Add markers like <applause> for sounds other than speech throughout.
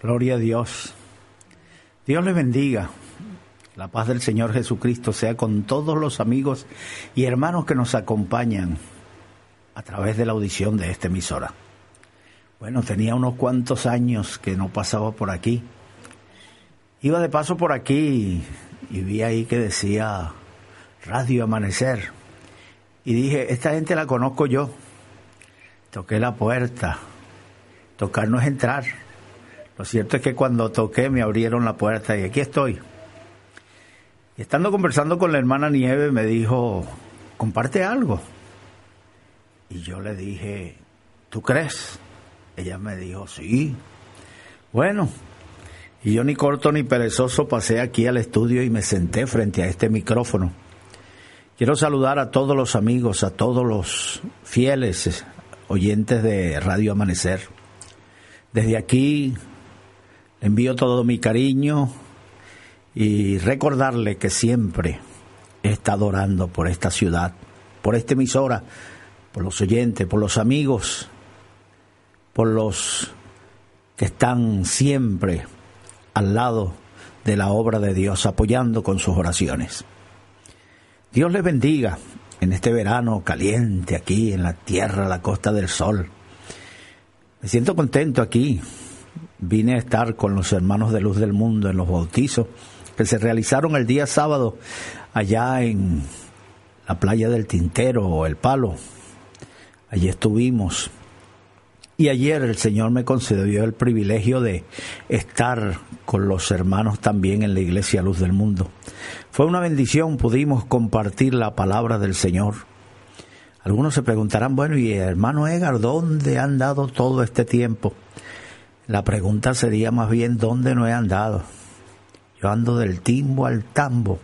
Gloria a Dios. Dios les bendiga. La paz del Señor Jesucristo sea con todos los amigos y hermanos que nos acompañan a través de la audición de esta emisora. Bueno, tenía unos cuantos años que no pasaba por aquí. Iba de paso por aquí y vi ahí que decía Radio Amanecer. Y dije, esta gente la conozco yo. Toqué la puerta. Tocar no es entrar lo cierto es que cuando toqué me abrieron la puerta y aquí estoy. Y estando conversando con la hermana Nieve me dijo, comparte algo. Y yo le dije, ¿tú crees? Ella me dijo, sí. Bueno, y yo ni corto ni perezoso pasé aquí al estudio y me senté frente a este micrófono. Quiero saludar a todos los amigos, a todos los fieles oyentes de Radio Amanecer. Desde aquí envío todo mi cariño y recordarle que siempre estado orando por esta ciudad, por esta emisora, por los oyentes, por los amigos, por los que están siempre al lado de la obra de Dios, apoyando con sus oraciones. Dios les bendiga en este verano caliente aquí en la tierra, la costa del sol. Me siento contento aquí, vine a estar con los hermanos de Luz del Mundo en los bautizos que se realizaron el día sábado allá en la playa del Tintero o El Palo. Allí estuvimos. Y ayer el Señor me concedió el privilegio de estar con los hermanos también en la Iglesia Luz del Mundo. Fue una bendición, pudimos compartir la palabra del Señor. Algunos se preguntarán, bueno, ¿y hermano Edgar, dónde han dado todo este tiempo? La pregunta sería más bien dónde no he andado. Yo ando del timbo al tambo,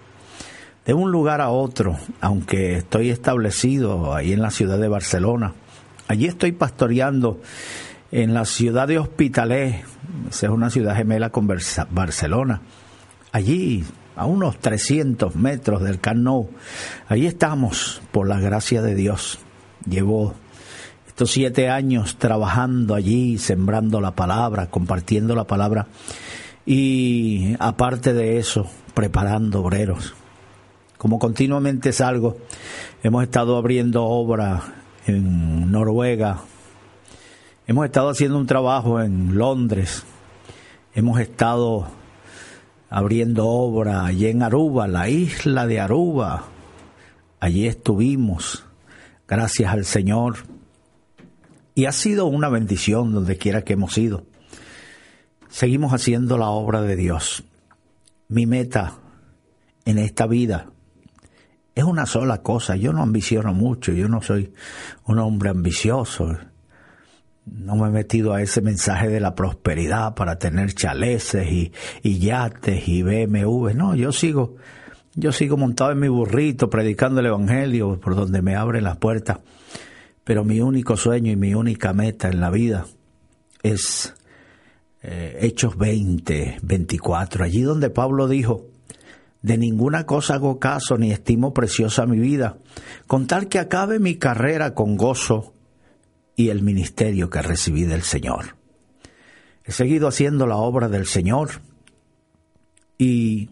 de un lugar a otro, aunque estoy establecido ahí en la ciudad de Barcelona. Allí estoy pastoreando en la ciudad de Hospitalet, esa es una ciudad gemela con Barcelona. Allí, a unos 300 metros del Camp allí estamos, por la gracia de Dios. Llevo estos siete años trabajando allí, sembrando la palabra, compartiendo la palabra y aparte de eso, preparando obreros. Como continuamente salgo, hemos estado abriendo obra en Noruega, hemos estado haciendo un trabajo en Londres, hemos estado abriendo obra allí en Aruba, la isla de Aruba. Allí estuvimos, gracias al Señor, y ha sido una bendición donde quiera que hemos ido. Seguimos haciendo la obra de Dios. Mi meta en esta vida es una sola cosa. Yo no ambiciono mucho, yo no soy un hombre ambicioso. No me he metido a ese mensaje de la prosperidad para tener chaleces y, y yates y BMW. No, yo sigo, yo sigo montado en mi burrito predicando el evangelio por donde me abren las puertas pero mi único sueño y mi única meta en la vida es eh, Hechos 20, 24, allí donde Pablo dijo, de ninguna cosa hago caso ni estimo preciosa mi vida, con tal que acabe mi carrera con gozo y el ministerio que recibí del Señor. He seguido haciendo la obra del Señor y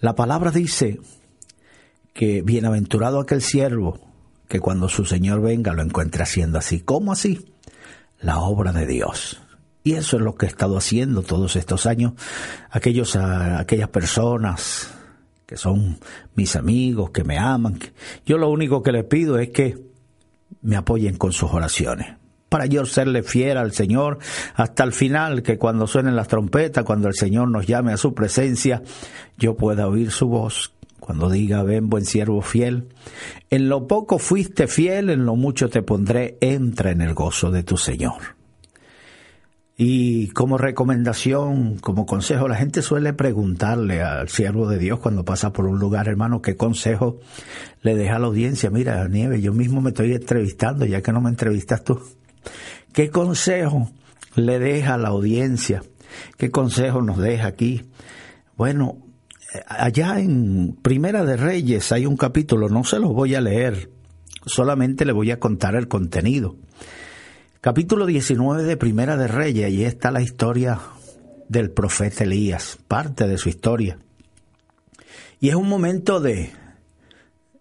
la palabra dice que bienaventurado aquel siervo que cuando su Señor venga lo encuentre haciendo así. ¿Cómo así? La obra de Dios. Y eso es lo que he estado haciendo todos estos años. Aquellos, aquellas personas que son mis amigos, que me aman. Yo lo único que les pido es que me apoyen con sus oraciones. Para yo serle fiel al Señor hasta el final, que cuando suenen las trompetas, cuando el Señor nos llame a su presencia, yo pueda oír su voz, cuando diga, ven buen siervo fiel, en lo poco fuiste fiel, en lo mucho te pondré, entra en el gozo de tu Señor. Y como recomendación, como consejo, la gente suele preguntarle al siervo de Dios cuando pasa por un lugar, hermano, qué consejo le deja a la audiencia. Mira, Nieve, yo mismo me estoy entrevistando, ya que no me entrevistas tú. ¿Qué consejo le deja a la audiencia? ¿Qué consejo nos deja aquí? Bueno, allá en Primera de Reyes hay un capítulo, no se los voy a leer, solamente le voy a contar el contenido. Capítulo 19 de Primera de Reyes, ahí está la historia del profeta Elías, parte de su historia. Y es un momento de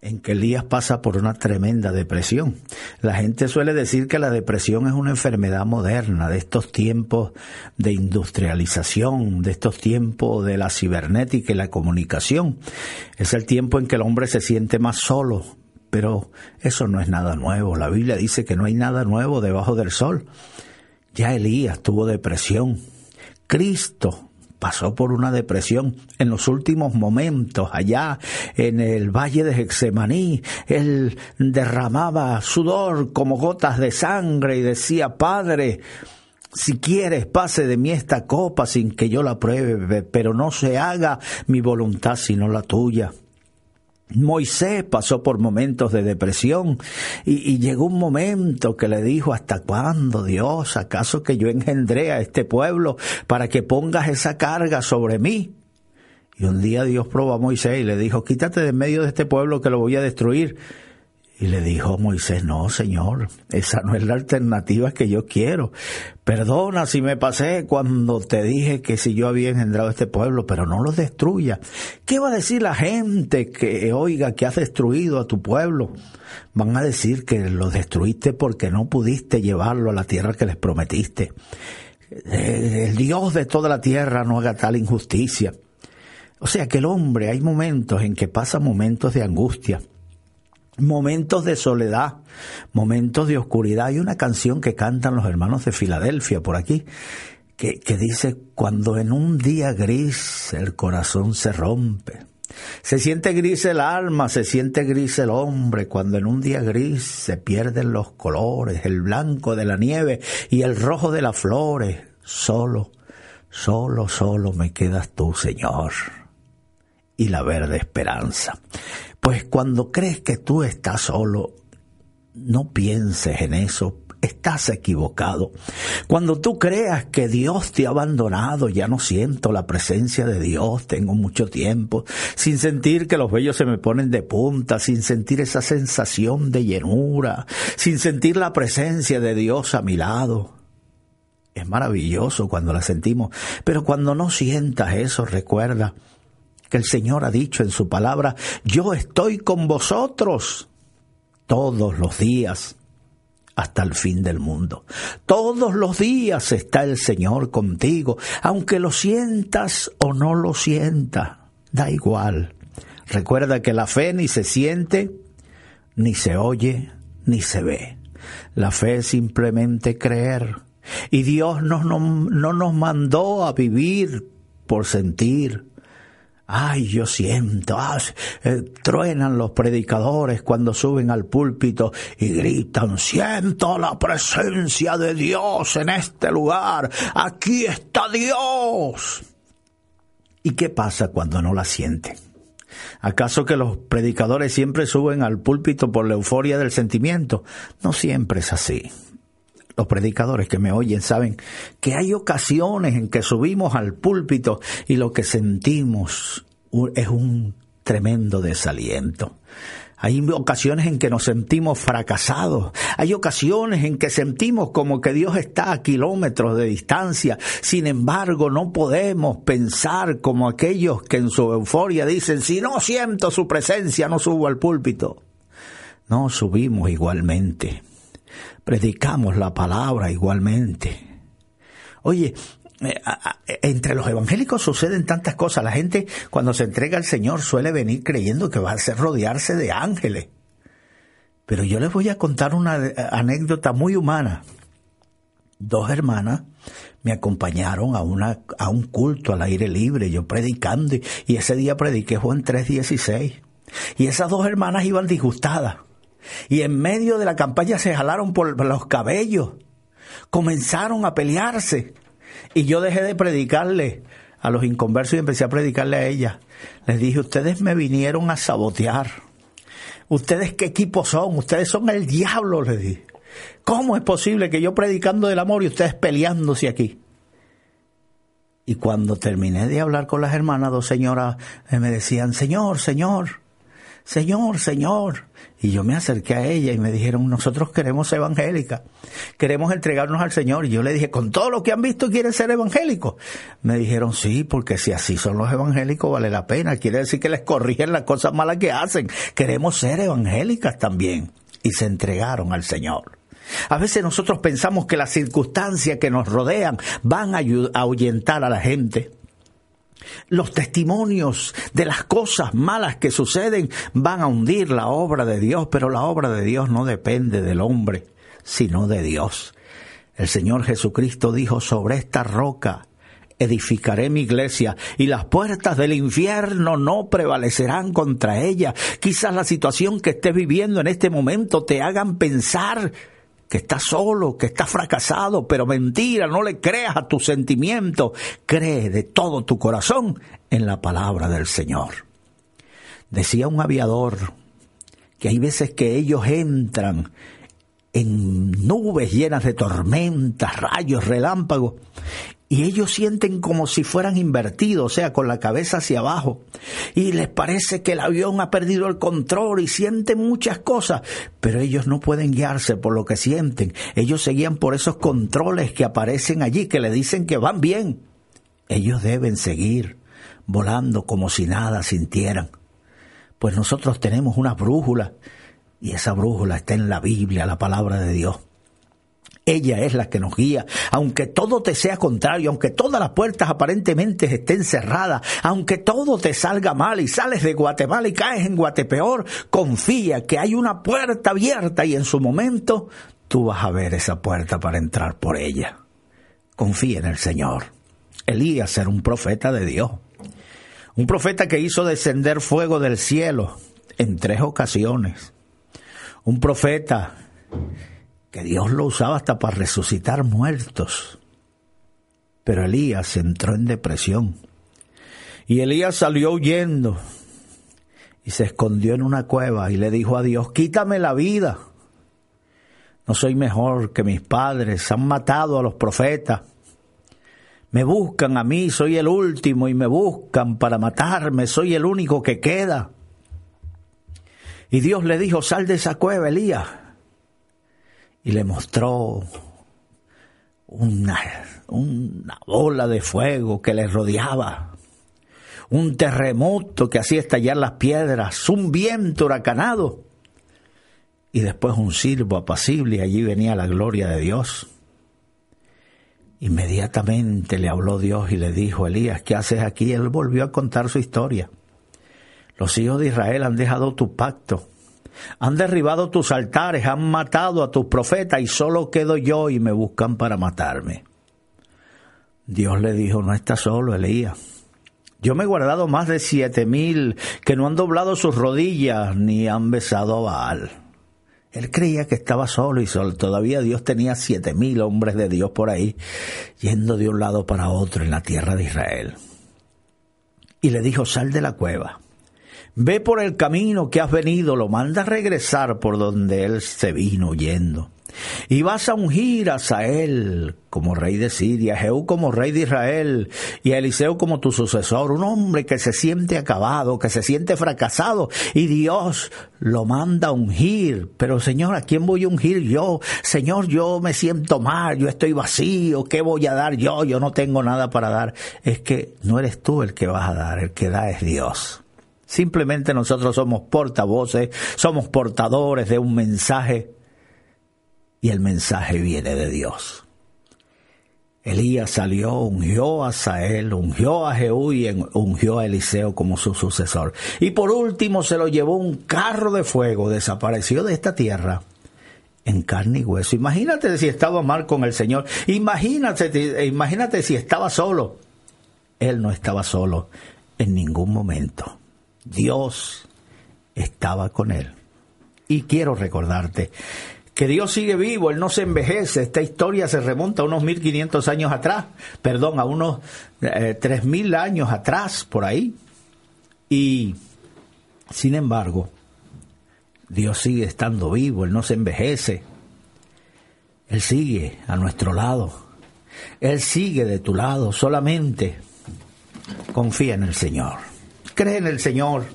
en que Elías pasa por una tremenda depresión. La gente suele decir que la depresión es una enfermedad moderna de estos tiempos de industrialización, de estos tiempos de la cibernética y la comunicación. Es el tiempo en que el hombre se siente más solo, pero eso no es nada nuevo. La Biblia dice que no hay nada nuevo debajo del sol. Ya Elías tuvo depresión. Cristo pasó por una depresión en los últimos momentos allá en el valle de Hexemaní. Él derramaba sudor como gotas de sangre y decía, Padre, si quieres, pase de mí esta copa sin que yo la pruebe, pero no se haga mi voluntad sino la tuya. Moisés pasó por momentos de depresión y, llegó un momento que le dijo, ¿hasta cuándo, Dios? ¿Acaso que yo engendré a este pueblo para que pongas esa carga sobre mí? Y un día Dios probó a Moisés y le dijo, quítate de medio de este pueblo que lo voy a destruir. Y le dijo Moisés, no, Señor, esa no es la alternativa que yo quiero. Perdona si me pasé cuando te dije que si yo había engendrado este pueblo, pero no lo destruya. ¿Qué va a decir la gente que oiga que has destruido a tu pueblo? Van a decir que lo destruiste porque no pudiste llevarlo a la tierra que les prometiste. El Dios de toda la tierra no haga tal injusticia. O sea que el hombre hay momentos en que pasa momentos de angustia momentos de soledad, momentos de oscuridad. Hay una canción que cantan los hermanos de Filadelfia por aquí, que, que, dice, cuando en un día gris el corazón se rompe. Se siente gris el alma, se siente gris el hombre, cuando en un día gris se pierden los colores, el blanco de la nieve y el rojo de las flores, solo, solo, solo me quedas tú, Señor, y la verde esperanza. Pues cuando crees que tú estás solo, no pienses en eso, estás equivocado. Cuando tú creas que Dios te ha abandonado, ya no siento la presencia de Dios, tengo mucho tiempo, sin sentir que los vellos se me ponen de punta, sin sentir esa sensación de llenura, sin sentir la presencia de Dios a mi lado. Es maravilloso cuando la sentimos, pero cuando no sientas eso, recuerda que el Señor ha dicho en su palabra, yo estoy con vosotros todos los días hasta el fin del mundo. Todos los días está el Señor contigo, aunque lo sientas o no lo sientas, da igual. Recuerda que la fe ni se siente, ni se oye, ni se ve. La fe es simplemente creer. Y Dios no, no, no nos mandó a vivir por sentir, Ay, yo siento, ah, eh, truenan los predicadores cuando suben al púlpito y gritan, siento la presencia de Dios en este lugar, aquí está Dios. ¿Y qué pasa cuando no la sienten? ¿Acaso que los predicadores siempre suben al púlpito por la euforia del sentimiento? No siempre es así los predicadores que me oyen saben que hay ocasiones en que subimos al púlpito y lo que sentimos es un tremendo desaliento. Hay ocasiones en que nos sentimos fracasados. Hay ocasiones en que sentimos como que Dios está a kilómetros de distancia. Sin embargo, no podemos pensar como aquellos que en su euforia dicen, si no siento su presencia, no subo al púlpito. No subimos igualmente predicamos la palabra igualmente. Oye, eh, entre los evangélicos suceden tantas cosas. La gente cuando se entrega al Señor suele venir creyendo que va a ser rodearse de ángeles. Pero yo les voy a contar una anécdota muy humana. Dos hermanas me acompañaron a, una, a un culto al aire libre, yo predicando, y ese día prediqué Juan 3.16. Y esas dos hermanas iban disgustadas y en medio de la campaña se jalaron por los cabellos, comenzaron a pelearse y yo dejé de predicarle a los inconversos y empecé a predicarle a ella. Les dije, ustedes me vinieron a sabotear. ¿Ustedes qué equipo son? Ustedes son el diablo, les dije. ¿Cómo es posible que yo predicando del amor y ustedes peleándose aquí? Y cuando terminé de hablar con las hermanas, dos señoras me decían, Señor, Señor, Señor, Señor. Y yo me acerqué a ella y me dijeron, nosotros queremos evangélica, queremos entregarnos al Señor. Y yo le dije, con todo lo que han visto, ¿quieren ser evangélicos? Me dijeron, sí, porque si así son los evangélicos, vale la pena. Quiere decir que les corrigen las cosas malas que hacen. Queremos ser evangélicas también. Y se entregaron al Señor. A veces nosotros pensamos que las circunstancias que nos rodean van a ahuyentar a la gente. Los testimonios de las cosas malas que suceden van a hundir la obra de Dios, pero la obra de Dios no depende del hombre, sino de Dios. El Señor Jesucristo dijo, sobre esta roca edificaré mi iglesia y las puertas del infierno no prevalecerán contra ella. Quizás la situación que estés viviendo en este momento te hagan pensar que estás solo, que estás fracasado, pero mentira, no le creas a tu sentimiento, cree de todo tu corazón en la palabra del Señor. Decía un aviador que hay veces que ellos entran en nubes llenas de tormentas, rayos, relámpagos, y ellos sienten como si fueran invertidos, o sea, con la cabeza hacia abajo, y les parece que el avión ha perdido el control y sienten muchas cosas, pero ellos no pueden guiarse por lo que sienten, ellos se guían por esos controles que aparecen allí, que le dicen que van bien. Ellos deben seguir volando como si nada sintieran. Pues nosotros tenemos una brújula, y esa brújula está en la Biblia, la palabra de Dios. Ella es la que nos guía. Aunque todo te sea contrario, aunque todas las puertas aparentemente estén cerradas, aunque todo te salga mal y sales de Guatemala y caes en Guatepeor, confía que hay una puerta abierta y en su momento tú vas a ver esa puerta para entrar por ella. Confía en el Señor. Elías era un profeta de Dios. Un profeta que hizo descender fuego del cielo en tres ocasiones. Un profeta que Dios lo usaba hasta para resucitar muertos. Pero Elías entró en depresión. Y Elías salió huyendo y se escondió en una cueva y le dijo a Dios, quítame la vida. No soy mejor que mis padres, han matado a los profetas. Me buscan a mí, soy el último y me buscan para matarme, soy el único que queda. Y Dios le dijo, sal de esa cueva, Elías. Y le mostró una, una bola de fuego que le rodeaba, un terremoto que hacía estallar las piedras, un viento huracanado y después un silbo apacible y allí venía la gloria de Dios. Inmediatamente le habló Dios y le dijo, Elías, ¿qué haces aquí? Él volvió a contar su historia. Los hijos de Israel han dejado tu pacto, han derribado tus altares, han matado a tus profetas y solo quedo yo y me buscan para matarme. Dios le dijo, no estás solo, Elías. Yo me he guardado más de siete mil que no han doblado sus rodillas ni han besado a Baal. Él creía que estaba solo y. Todavía Dios tenía siete mil hombres de Dios por ahí, yendo de un lado para otro en la tierra de Israel. Y le dijo, sal de la cueva. Ve por el camino que has venido, lo manda a regresar por donde él se vino yendo. Y vas a ungir a Sael como rey de Siria, a Jehú como rey de Israel y a Eliseo como tu sucesor, un hombre que se siente acabado, que se siente fracasado y Dios lo manda a ungir. Pero Señor, ¿a quién voy a ungir yo? Señor, yo me siento mal, yo estoy vacío, ¿qué voy a dar yo? Yo no tengo nada para dar. Es que no eres tú el que vas a dar, el que da es Dios. Simplemente nosotros somos portavoces, somos portadores de un mensaje y el mensaje viene de Dios. Elías salió, ungió a Sael, ungió a Jehú y ungió a Eliseo como su sucesor. Y por último se lo llevó un carro de fuego, desapareció de esta tierra en carne y hueso. Imagínate si estaba mal con el Señor. Imagínate, imagínate si estaba solo. Él no estaba solo en ningún momento. Dios estaba con él. Y quiero recordarte que Dios sigue vivo, Él no se envejece. Esta historia se remonta a unos 1500 años atrás, perdón, a unos eh, tres 3000 años atrás, por ahí. Y, sin embargo, Dios sigue estando vivo, Él no se envejece. Él sigue a nuestro lado. Él sigue de tu lado. Solamente confía en el Señor. Cree en el Señor.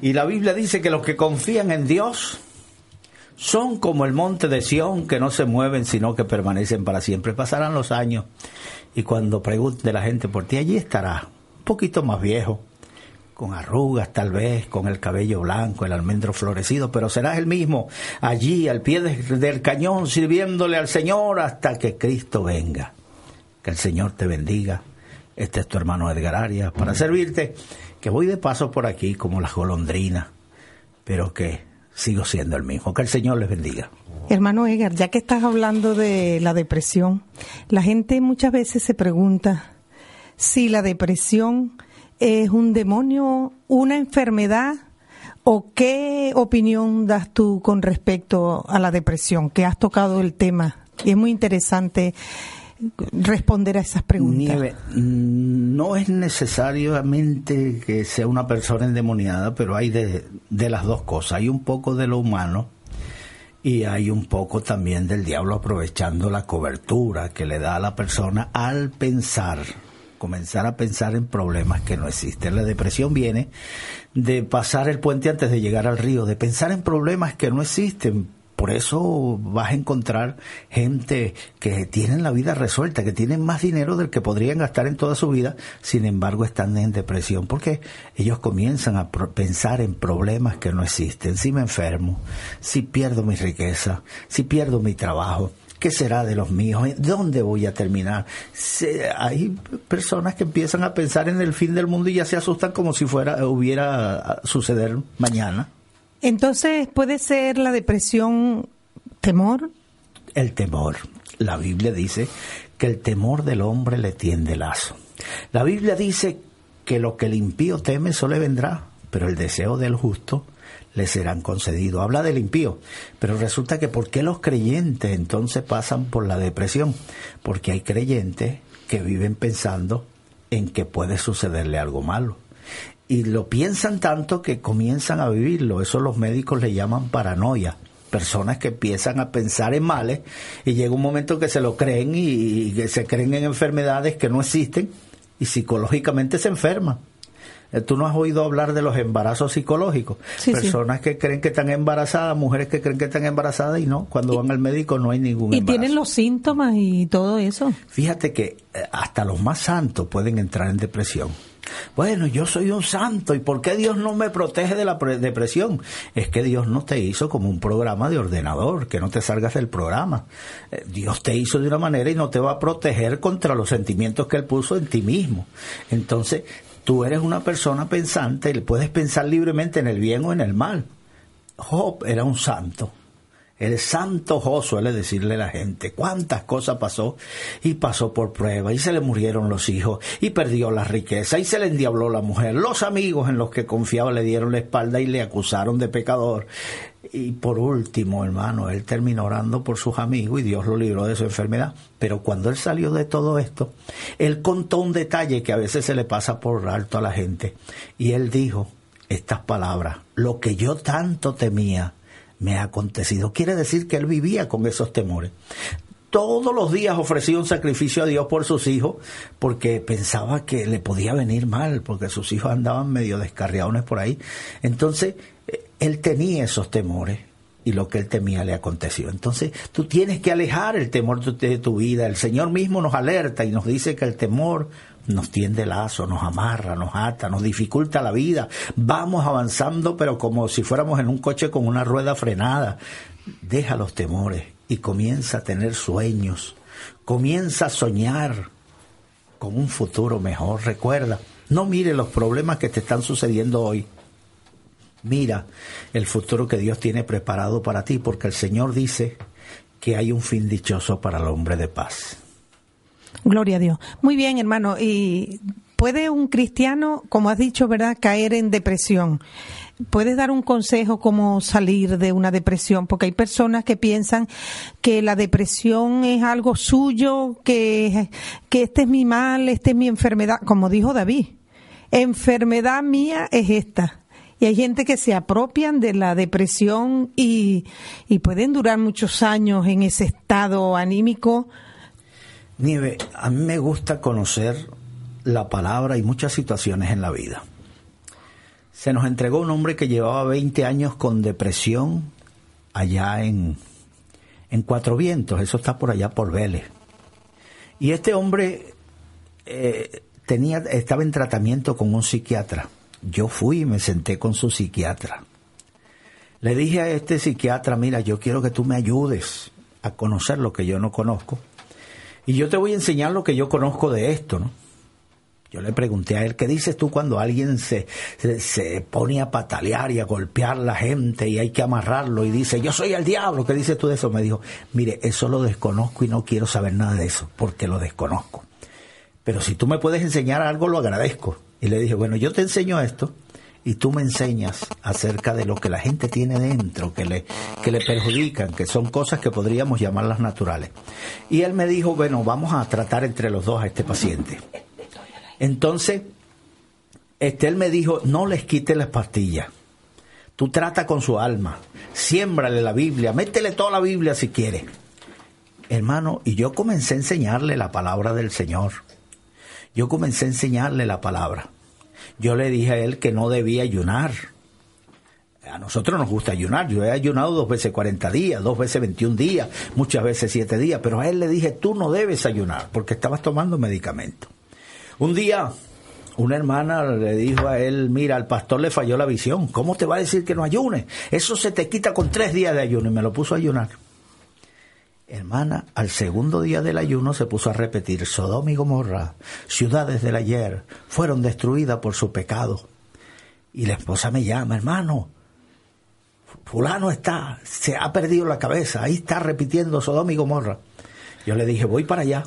Y la Biblia dice que los que confían en Dios, son como el monte de Sión que no se mueven sino que permanecen para siempre. Pasarán los años y cuando pregunte la gente por ti, allí estará, un poquito más viejo, con arrugas tal vez, con el cabello blanco, el almendro florecido, pero serás el mismo allí al pie del cañón sirviéndole al Señor hasta que Cristo venga. Que el Señor te bendiga. Este es tu hermano Edgar Arias para servirte, que voy de paso por aquí como las golondrinas, pero que sigo siendo el mismo. Que el Señor les bendiga. Hermano Edgar, ya que estás hablando de la depresión, la gente muchas veces se pregunta si la depresión es un demonio, una enfermedad, o qué opinión das tú con respecto a la depresión, que has tocado el tema. Y es muy interesante responder a esas preguntas? Mm, no es necesariamente que sea una persona endemoniada, pero hay de, de las dos cosas. Hay un poco de lo humano y hay un poco también del diablo aprovechando la cobertura que le da a la persona al pensar, comenzar a pensar en problemas que no existen. La depresión viene de pasar el puente antes de llegar al río, de pensar en problemas que no existen por eso vas a encontrar gente que tienen la vida resuelta, que tienen más dinero del que podrían gastar en toda su vida, sin embargo están en depresión, porque ellos comienzan a pensar en problemas que no existen. Si me enfermo, si pierdo mi riqueza, si pierdo mi trabajo, ¿Qué será de los míos? ¿Dónde voy a terminar? hay personas que empiezan a pensar en el fin del mundo y ya se asustan como si fuera hubiera suceder mañana. Entonces, ¿puede ser la depresión temor? El temor. La Biblia dice que el temor del hombre le tiende lazo. La Biblia dice que lo que el impío teme, eso le vendrá, pero el deseo del justo le serán concedidos. Habla del impío, pero resulta que ¿por qué los creyentes entonces pasan por la depresión? Porque hay creyentes que viven pensando en que puede sucederle algo malo. Y lo piensan tanto que comienzan a vivirlo. Eso los médicos le llaman paranoia. Personas que empiezan a pensar en males y llega un momento que se lo creen y, que se creen en enfermedades que no existen y psicológicamente se enferman. Eh, tú no has oído hablar de los embarazos psicológicos. Personas que creen que están embarazadas, mujeres que creen que están embarazadas y no, cuando van al médico no hay ningún ¿Y tienen los síntomas y todo eso? Fíjate que eh, hasta los más santos pueden entrar en depresión. Bueno, yo soy un santo, ¿y por qué Dios no me protege de la depresión? Es que Dios no te hizo como un programa de ordenador, que no te salgas del programa. Eh, Dios te hizo de una manera y no te va a proteger contra los sentimientos que Él puso en ti mismo. Entonces, Tú eres una persona pensante puedes pensar libremente en el bien o en el mal. Job era un santo. El santo Job suele decirle a la gente cuántas cosas pasó y pasó por prueba y se le murieron los hijos y perdió la riqueza y se le endiabló la mujer. Los amigos en los que confiaba le dieron la espalda y le acusaron de pecador. Y por último, hermano, él terminó orando por sus amigos y Dios lo libró de su enfermedad. Pero cuando él salió de todo esto, él contó un detalle que a veces se le pasa por alto a la gente. Y él dijo estas palabras, lo que yo tanto temía me ha acontecido. Quiere decir que él vivía con esos temores. Todos los días ofrecía un sacrificio a Dios por sus hijos porque pensaba que le podía venir mal, porque sus hijos andaban medio descarriados por ahí. Entonces, él tenía esos temores y lo que él temía le aconteció. Entonces tú tienes que alejar el temor de tu vida. El Señor mismo nos alerta y nos dice que el temor nos tiende lazo, nos amarra, nos ata, nos dificulta la vida. Vamos avanzando, pero como si fuéramos en un coche con una rueda frenada. Deja los temores y comienza a tener sueños. Comienza a soñar con un futuro mejor. Recuerda, no mire los problemas que te están sucediendo hoy Mira el futuro que Dios tiene preparado para ti, porque el Señor dice que hay un fin dichoso para el hombre de paz. Gloria a Dios. Muy bien, hermano. ¿Y puede un cristiano, como has dicho, verdad, caer en depresión? ¿Puedes dar un consejo cómo salir de una depresión? Porque hay personas que piensan que la depresión es algo suyo, que, que este es mi mal, este es mi enfermedad. Como dijo David, enfermedad mía es esta y hay gente que se apropian de la depresión y, pueden durar muchos años en ese estado anímico. Nieve, a mí me gusta conocer la palabra y muchas situaciones en la vida. Se nos entregó un hombre que llevaba 20 años con depresión allá en, en Cuatro Vientos, eso está por allá por Vélez. Y este hombre eh, tenía, estaba en tratamiento con un psiquiatra yo fui y me senté con su psiquiatra. Le dije a este psiquiatra, mira, yo quiero que tú me ayudes a conocer lo que yo no conozco. Y yo te voy a enseñar lo que yo conozco de esto, ¿no? Yo le pregunté a él, ¿qué dices tú cuando alguien se, se, pone a patalear y a golpear la gente y hay que amarrarlo y dice, yo soy el diablo? ¿Qué dices tú de eso? Me dijo, mire, eso lo desconozco y no quiero saber nada de eso, porque lo desconozco. Pero si tú me puedes enseñar algo, lo agradezco. Y le dije, bueno, yo te enseño esto y tú me enseñas acerca de lo que la gente tiene dentro, que le, que le perjudican, que son cosas que podríamos llamarlas naturales. Y él me dijo, bueno, vamos a tratar entre los dos a este paciente. Entonces, este, él me dijo, no les quite las pastillas. Tú trata con su alma, siémbrale la Biblia, métele toda la Biblia si quiere. Hermano, y yo comencé a enseñarle la palabra del Señor yo comencé a enseñarle la palabra. Yo le dije a él que no debía ayunar. A nosotros nos gusta ayunar. Yo he ayunado dos veces 40 días, dos veces 21 días, muchas veces 7 días, pero a él le dije, tú no debes ayunar porque estabas tomando medicamento. Un día una hermana le dijo a él, mira, al pastor le falló la visión, ¿cómo te va a decir que no ayune? Eso se te quita con tres días de ayuno y me lo puso a ayunar. Hermana, al segundo día del ayuno se puso a repetir, Sodoma y Gomorra, ciudades del ayer, fueron destruidas por su pecado. Y la esposa me llama, hermano, fulano está, se ha perdido la cabeza, ahí está repitiendo Sodoma y Gomorra. Yo le dije, voy para allá.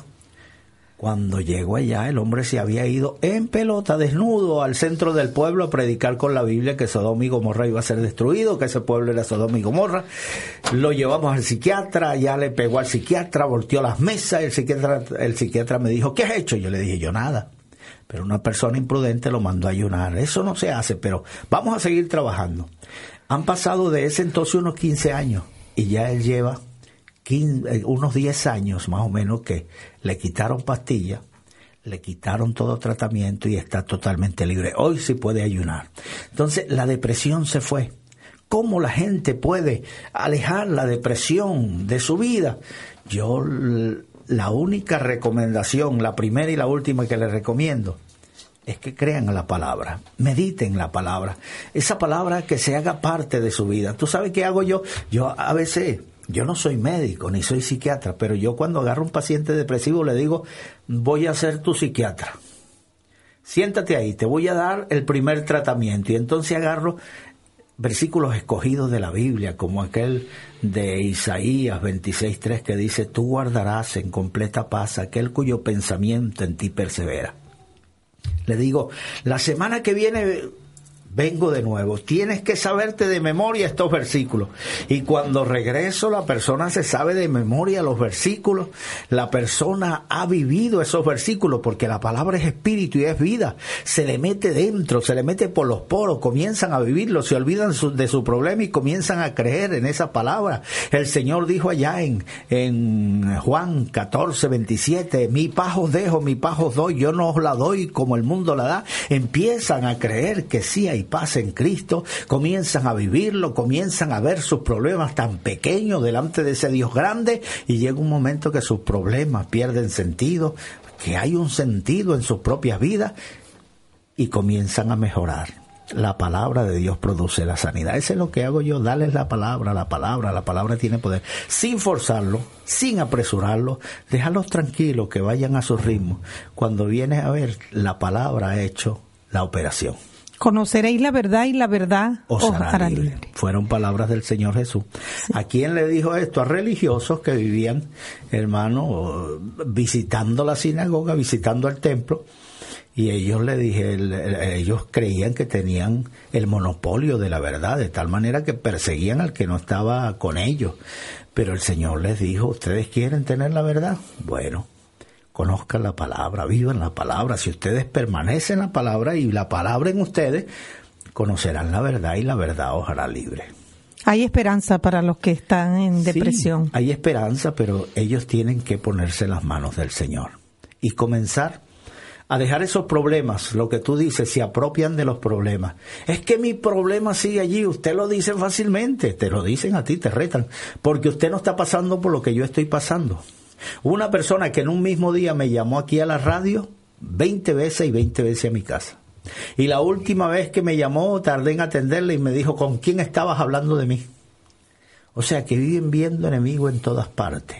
Cuando llegó allá, el hombre se había ido en pelota, desnudo, al centro del pueblo a predicar con la Biblia que Sodoma y Gomorra iba a ser destruido, que ese pueblo era Sodoma y Gomorra. Lo llevamos al psiquiatra, ya le pegó al psiquiatra, volteó las mesas, el psiquiatra, el psiquiatra me dijo, ¿qué has hecho? Yo le dije, yo nada. Pero una persona imprudente lo mandó a ayunar. Eso no se hace, pero vamos a seguir trabajando. Han pasado de ese entonces unos 15 años y ya él lleva eh, unos 10 años más o menos que le quitaron pastillas, le quitaron todo tratamiento y está totalmente libre. Hoy sí puede ayunar. Entonces la depresión se fue. ¿Cómo la gente puede alejar la depresión de su vida? Yo la única recomendación, la primera y la última que le recomiendo, es que crean la palabra, mediten la palabra, esa palabra que se haga parte de su vida. ¿Tú sabes qué hago yo? Yo a veces yo no soy médico ni soy psiquiatra, pero yo cuando agarro un paciente depresivo le digo, voy a ser tu psiquiatra. Siéntate ahí, te voy a dar el primer tratamiento. Y entonces agarro versículos escogidos de la Biblia, como aquel de Isaías 26.3 que dice, tú guardarás en completa paz aquel cuyo pensamiento en ti persevera. Le digo, la semana que viene vengo de nuevo. Tienes que saberte de memoria estos versículos. Y cuando regreso, la persona se sabe de memoria los versículos. La persona ha vivido esos versículos porque la palabra es espíritu y es vida. Se le mete dentro, se le mete por los poros, comienzan a vivirlo, se olvidan de su problema y comienzan a creer en esa palabra. El Señor dijo allá en, en Juan 14, 27, mi paz os dejo, mi paz os doy, yo no os la doy como el mundo la da. Empiezan a creer que sí hay paz en Cristo, comienzan a vivirlo, comienzan a ver sus problemas tan pequeños delante de ese Dios grande y llega un momento que sus problemas pierden sentido, que hay un sentido en sus propias vidas y comienzan a mejorar. La palabra de Dios produce la sanidad. Eso es lo que hago yo, darles la palabra, la palabra, la palabra tiene poder. Sin forzarlo, sin apresurarlo, dejarlos tranquilos, que vayan a su ritmo. Cuando vienes a ver, la palabra ha hecho la operación. Conoceréis la verdad y la verdad os, hará, libre. Fueron palabras del Señor Jesús. ¿A quién le dijo esto? A religiosos que vivían, hermano, visitando la sinagoga, visitando el templo. Y ellos le dije, ellos creían que tenían el monopolio de la verdad, de tal manera que perseguían al que no estaba con ellos. Pero el Señor les dijo, ¿ustedes quieren tener la verdad? Bueno, conozcan la palabra, vivan la palabra. Si ustedes permanecen en la palabra y la palabra en ustedes, conocerán la verdad y la verdad os hará libre. Hay esperanza para los que están en depresión. hay esperanza, pero ellos tienen que ponerse en las manos del Señor y comenzar a dejar esos problemas, lo que tú dices, se apropian de los problemas. Es que mi problema sigue allí, usted lo dice fácilmente, te lo dicen a ti, te retan, porque usted no está pasando por lo que yo estoy pasando. Una persona que en un mismo día me llamó aquí a la radio 20 veces y 20 veces a mi casa. Y la última vez que me llamó tardé en atenderle y me dijo, ¿con quién estabas hablando de mí? O sea que viven viendo enemigos en todas partes.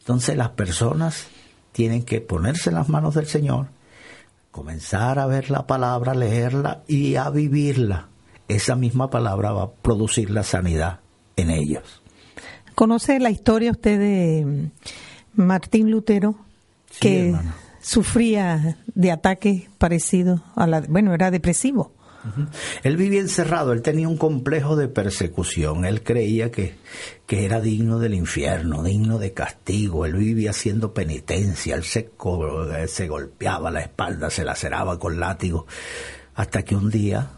Entonces las personas tienen que ponerse en las manos del Señor, comenzar a ver la palabra, leerla y a vivirla. Esa misma palabra va a producir la sanidad en ellos. ¿Conoce la historia usted de Martín Lutero, que sufría de ataques parecidos a la... Bueno, era depresivo. Él vivía encerrado, él tenía un complejo de persecución, él creía que, que era digno del infierno, digno de castigo, él vivía haciendo penitencia, él se, se golpeaba la espalda, se laceraba con látigo, hasta que un día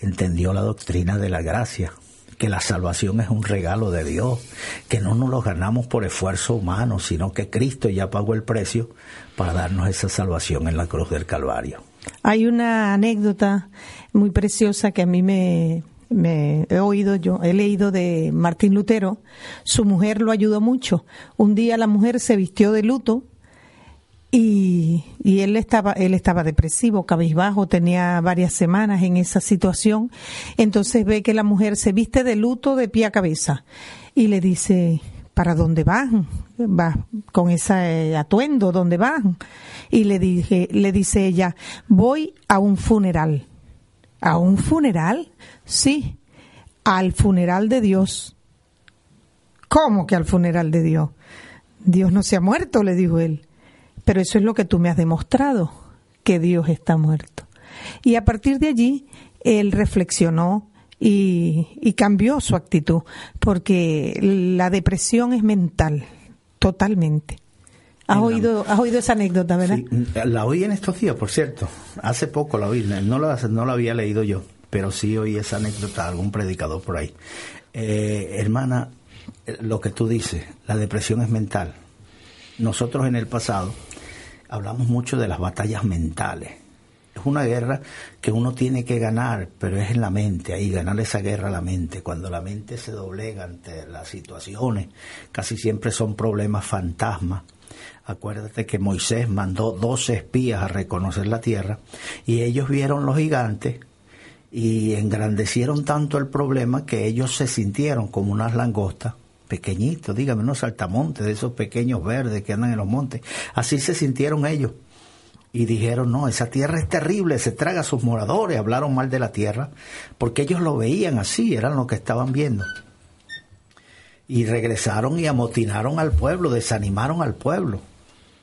entendió la doctrina de la gracia, que la salvación es un regalo de Dios, que no nos lo ganamos por esfuerzo humano, sino que Cristo ya pagó el precio para darnos esa salvación en la cruz del Calvario. Hay una anécdota muy preciosa que a mí me, me he oído yo, he leído de Martín Lutero. Su mujer lo ayudó mucho. Un día la mujer se vistió de luto y, y, él estaba él estaba depresivo, cabizbajo, tenía varias semanas en esa situación. Entonces ve que la mujer se viste de luto de pie a cabeza y le dice, ¿para dónde vas? Va con ese atuendo, ¿dónde vas? Y le dije, le dice ella, voy a un funeral. ¿A un funeral? Sí, al funeral de Dios. ¿Cómo que al funeral de Dios? Dios no se ha muerto, le dijo él pero eso es lo que tú me has demostrado, que Dios está muerto. Y a partir de allí, él reflexionó y, cambió su actitud, porque la depresión es mental, totalmente. ¿Has oído, has oído esa anécdota, verdad? Sí, la oí en estos días, por cierto. Hace poco la oí, no la, no la había leído yo, pero sí oí esa anécdota de algún predicador por ahí. Eh, hermana, lo que tú dices, la depresión es mental. Nosotros en el pasado hablamos mucho de las batallas mentales. Es una guerra que uno tiene que ganar, pero es en la mente, ahí ganar esa guerra a la mente. Cuando la mente se doblega ante las situaciones, casi siempre son problemas fantasmas. Acuérdate que Moisés mandó 12 espías a reconocer la tierra y ellos vieron los gigantes y engrandecieron tanto el problema que ellos se sintieron como unas langostas pequeñitos, dígame, unos saltamontes de esos pequeños verdes que andan en los montes. Así se sintieron ellos. Y dijeron, no, esa tierra es terrible, se traga a sus moradores. Hablaron mal de la tierra, porque ellos lo veían así, eran lo que estaban viendo. Y regresaron y amotinaron al pueblo, desanimaron al pueblo.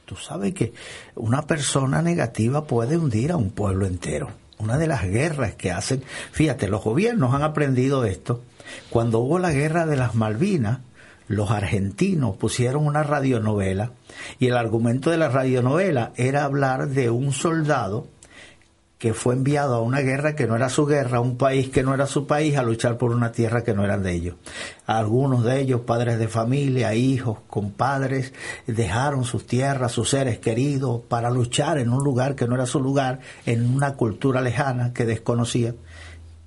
Tú sabes que una persona negativa puede hundir a un pueblo entero. Una de las guerras que hacen, fíjate, los gobiernos han aprendido esto. Cuando hubo la guerra de las Malvinas, los argentinos pusieron una radionovela y el argumento de la radionovela era hablar de un soldado que fue enviado a una guerra que no era su guerra, a un país que no era su país, a luchar por una tierra que no era de ellos. Algunos de ellos, padres de familia, hijos, compadres, dejaron sus tierras, sus seres queridos, para luchar en un lugar que no era su lugar, en una cultura lejana que desconocían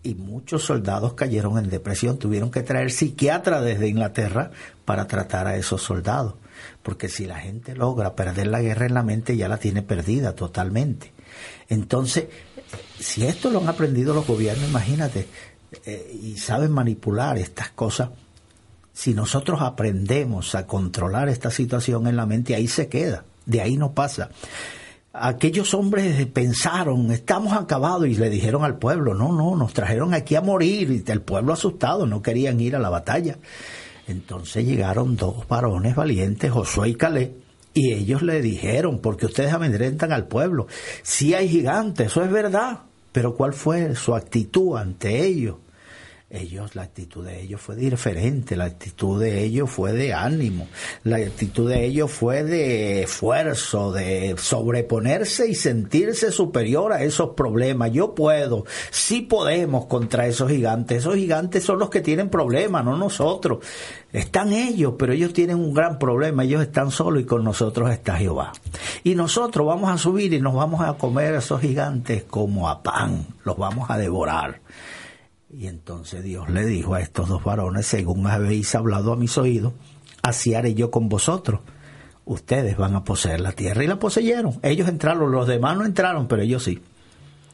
y muchos soldados cayeron en depresión. Tuvieron que traer psiquiatra desde Inglaterra para tratar a esos soldados. Porque si la gente logra perder la guerra en la mente, ya la tiene perdida totalmente. Entonces, si esto lo han aprendido los gobiernos, imagínate, eh, y saben manipular estas cosas, si nosotros aprendemos a controlar esta situación en la mente, ahí se queda, de ahí no pasa aquellos hombres pensaron, estamos acabados, y le dijeron al pueblo, no, no, nos trajeron aquí a morir, y el pueblo asustado, no querían ir a la batalla. Entonces llegaron dos varones valientes, Josué y Calé, y ellos le dijeron, porque ustedes amedrentan al pueblo, sí hay gigantes, eso es verdad, pero ¿cuál fue su actitud ante ellos? Ellos, la actitud de ellos fue diferente, la actitud de ellos fue de ánimo, la actitud de ellos fue de esfuerzo, de sobreponerse y sentirse superior a esos problemas. Yo puedo, sí podemos contra esos gigantes. Esos gigantes son los que tienen problemas, no nosotros. Están ellos, pero ellos tienen un gran problema, ellos están solos y con nosotros está Jehová. Y nosotros vamos a subir y nos vamos a comer a esos gigantes como a pan, los vamos a devorar. Y entonces Dios le dijo a estos dos varones, según habéis hablado a mis oídos, así haré yo con vosotros. Ustedes van a poseer la tierra. Y la poseyeron. Ellos entraron, los demás no entraron, pero ellos sí.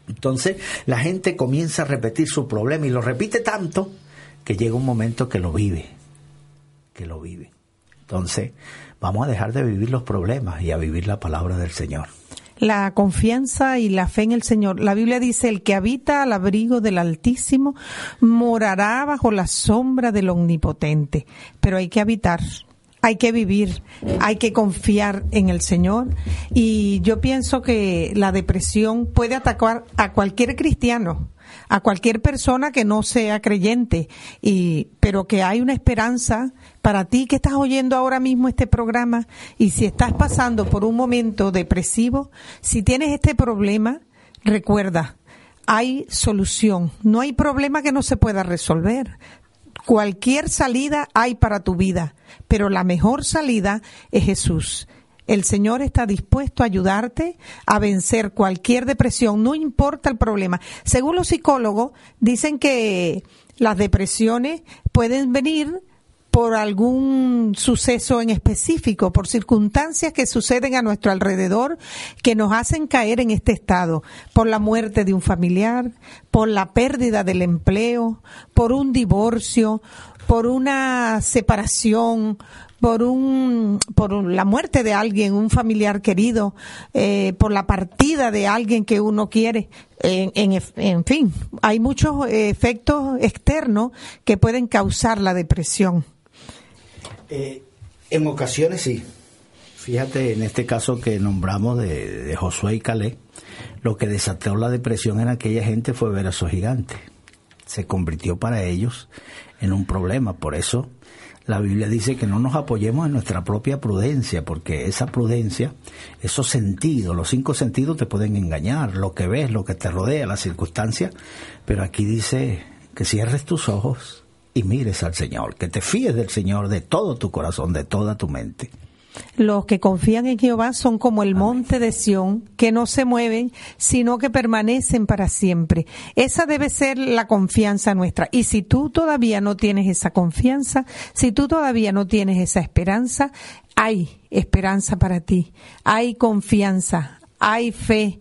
Entonces la gente comienza a repetir su problema y lo repite tanto que llega un momento que lo vive, que lo vive. Entonces vamos a dejar de vivir los problemas y a vivir la palabra del Señor la confianza y la fe en el Señor. La Biblia dice, el que habita al abrigo del Altísimo morará bajo la sombra del Omnipotente. Pero hay que habitar, hay que vivir, hay que confiar en el Señor. Y yo pienso que la depresión puede atacar a cualquier cristiano a cualquier persona que no sea creyente, y, pero que hay una esperanza para ti que estás oyendo ahora mismo este programa y si estás pasando por un momento depresivo, si tienes este problema, recuerda, hay solución, no hay problema que no se pueda resolver. Cualquier salida hay para tu vida, pero la mejor salida es Jesús. El Señor está dispuesto a ayudarte a vencer cualquier depresión, no importa el problema. Según los psicólogos, dicen que las depresiones pueden venir por algún suceso en específico, por circunstancias que suceden a nuestro alrededor que nos hacen caer en este estado, por la muerte de un familiar, por la pérdida del empleo, por un divorcio, por una separación, por un por la muerte de alguien, un familiar querido, eh, por la partida de alguien que uno quiere. En, en, fin, hay muchos efectos externos que pueden causar la depresión. Eh, en ocasiones sí, Fíjate, en este caso que nombramos de, Josué y Calé, lo que desató la depresión en aquella gente fue ver a esos gigantes. Se convirtió para ellos en un problema. Por eso la Biblia dice que no nos apoyemos en nuestra propia prudencia, porque esa prudencia, esos sentidos, los cinco sentidos te pueden engañar, lo que ves, lo que te rodea, las circunstancias, pero aquí dice que cierres tus ojos y mires al Señor, que te fíes del Señor de todo tu corazón, de toda tu mente. Los que confían en Jehová son como el monte de Sión, que no se mueven, sino que permanecen para siempre. Esa debe ser la confianza nuestra. Y si tú todavía no tienes esa confianza, si tú todavía no tienes esa esperanza, hay esperanza para ti, hay confianza, hay fe.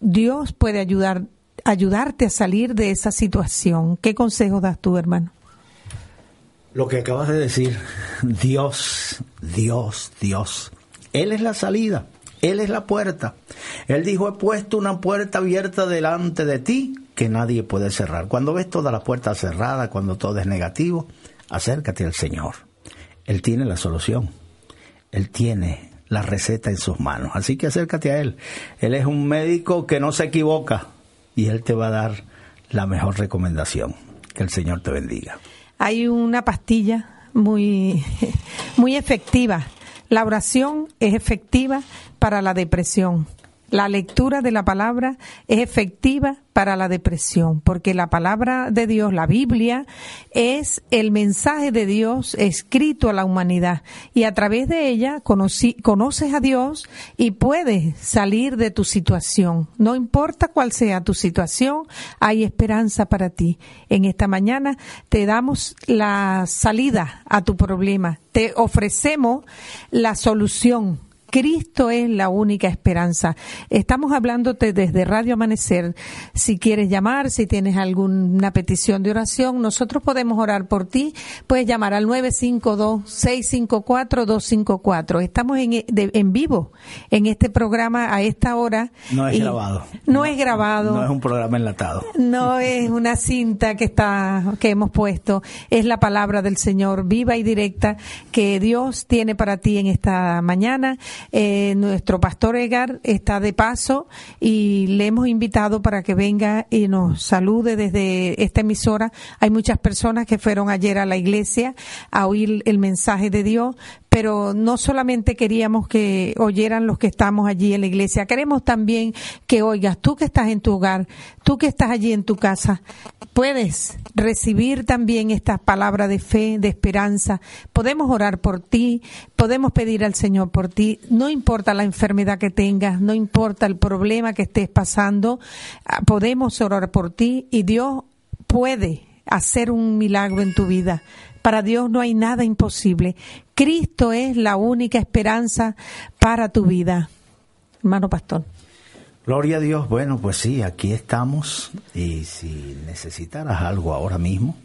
Dios puede ayudar, ayudarte a salir de esa situación. ¿Qué consejo das tú, hermano? Lo que acabas de decir, Dios, Dios, Dios. Él es la salida, Él es la puerta. Él dijo, he puesto una puerta abierta delante de ti que nadie puede cerrar. Cuando ves toda la puerta cerrada, cuando todo es negativo, acércate al Señor. Él tiene la solución. Él tiene la receta en sus manos. Así que acércate a Él. Él es un médico que no se equivoca y Él te va a dar la mejor recomendación. Que el Señor te bendiga hay una pastilla muy, <laughs> muy efectiva. La oración es efectiva para la depresión. La lectura de la palabra es efectiva para la depresión, porque la palabra de Dios, la Biblia, es el mensaje de Dios escrito a la humanidad y a través de ella conoces a Dios y puedes salir de tu situación. No importa cuál sea tu situación, hay esperanza para ti. En esta mañana te damos la salida a tu problema, te ofrecemos la solución Cristo es la única esperanza. Estamos hablándote desde Radio Amanecer. Si quieres llamar, si tienes alguna petición de oración, nosotros podemos orar por ti. Puedes llamar al 952-654-254. Estamos en, en vivo en este programa a esta hora. No es grabado. No, es grabado. No es un programa enlatado. No es una cinta que está, que hemos puesto. Es la palabra del Señor viva y directa que Dios tiene para ti en esta mañana. Eh, nuestro pastor Edgar está de paso y le hemos invitado para que venga y nos salude desde esta emisora. Hay muchas personas que fueron ayer a la iglesia a oír el mensaje de Dios, pero no solamente queríamos que oyeran los que estamos allí en la iglesia, queremos también que oigas, tú que estás en tu hogar, tú que estás allí en tu casa, puedes recibir también esta palabra de fe, de esperanza. Podemos orar por ti, podemos pedir al Señor por ti, no importa la enfermedad que tengas, no importa el problema que estés pasando, ah, podemos orar por ti y Dios puede hacer un milagro en tu vida. Para Dios no hay nada imposible. Cristo es la única esperanza para tu vida. Hermano pastor. Gloria a Dios. Bueno, pues sí, aquí estamos. Y si necesitaras algo ahora mismo,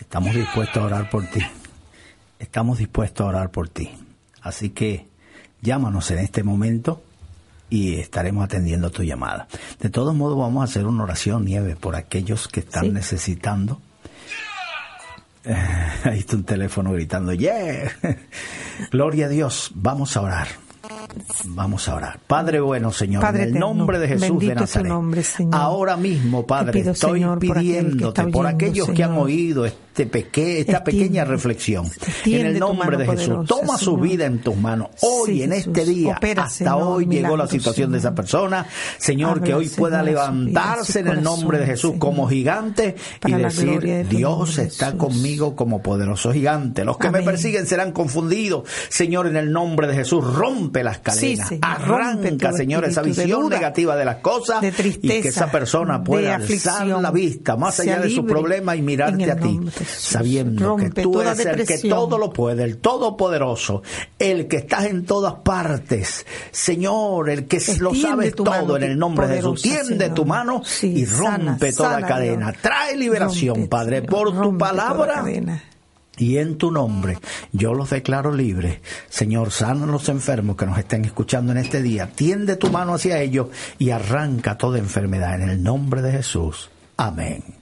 estamos dispuestos a orar por ti. Estamos dispuestos a orar por ti. Así que llámanos en este momento y estaremos atendiendo tu llamada. De todos modos, vamos a hacer una oración, Nieve, por aquellos que están necesitando <laughs> Ahí está un teléfono gritando, yeah. <laughs> Gloria a Dios, vamos a orar. Vamos a orar. Padre bueno, Señor, en el nombre de Jesús de Nazaret. Ahora mismo, Padre, estoy pidiéndote por, aquellos que han oído este esta pequeña reflexión. En el nombre de Jesús, toma su vida en tus manos. Hoy, en este día, hasta hoy llegó la situación de esa persona. Señor, que hoy pueda levantarse en el nombre de Jesús como gigante y decir, Dios está conmigo como poderoso gigante. Los que me persiguen serán confundidos. Señor, en el nombre de Jesús, rompe las cadenas. Arranca, Señor, esa visión negativa de las cosas y que esa persona pueda alzar la vista más allá de su problema y mirarte a ti sabiendo que tú eres el que todo lo puede, el todopoderoso, el que estás en todas partes, Señor, el que lo sabe todo en el nombre de Jesús. Tiende tu mano y rompe toda cadena. Trae liberación, Padre, por tu palabra. Y en tu nombre yo los declaro libres. Señor, sana los enfermos que nos estén escuchando en este día. Tiende tu mano hacia ellos y arranca toda enfermedad en el nombre de Jesús. Amén.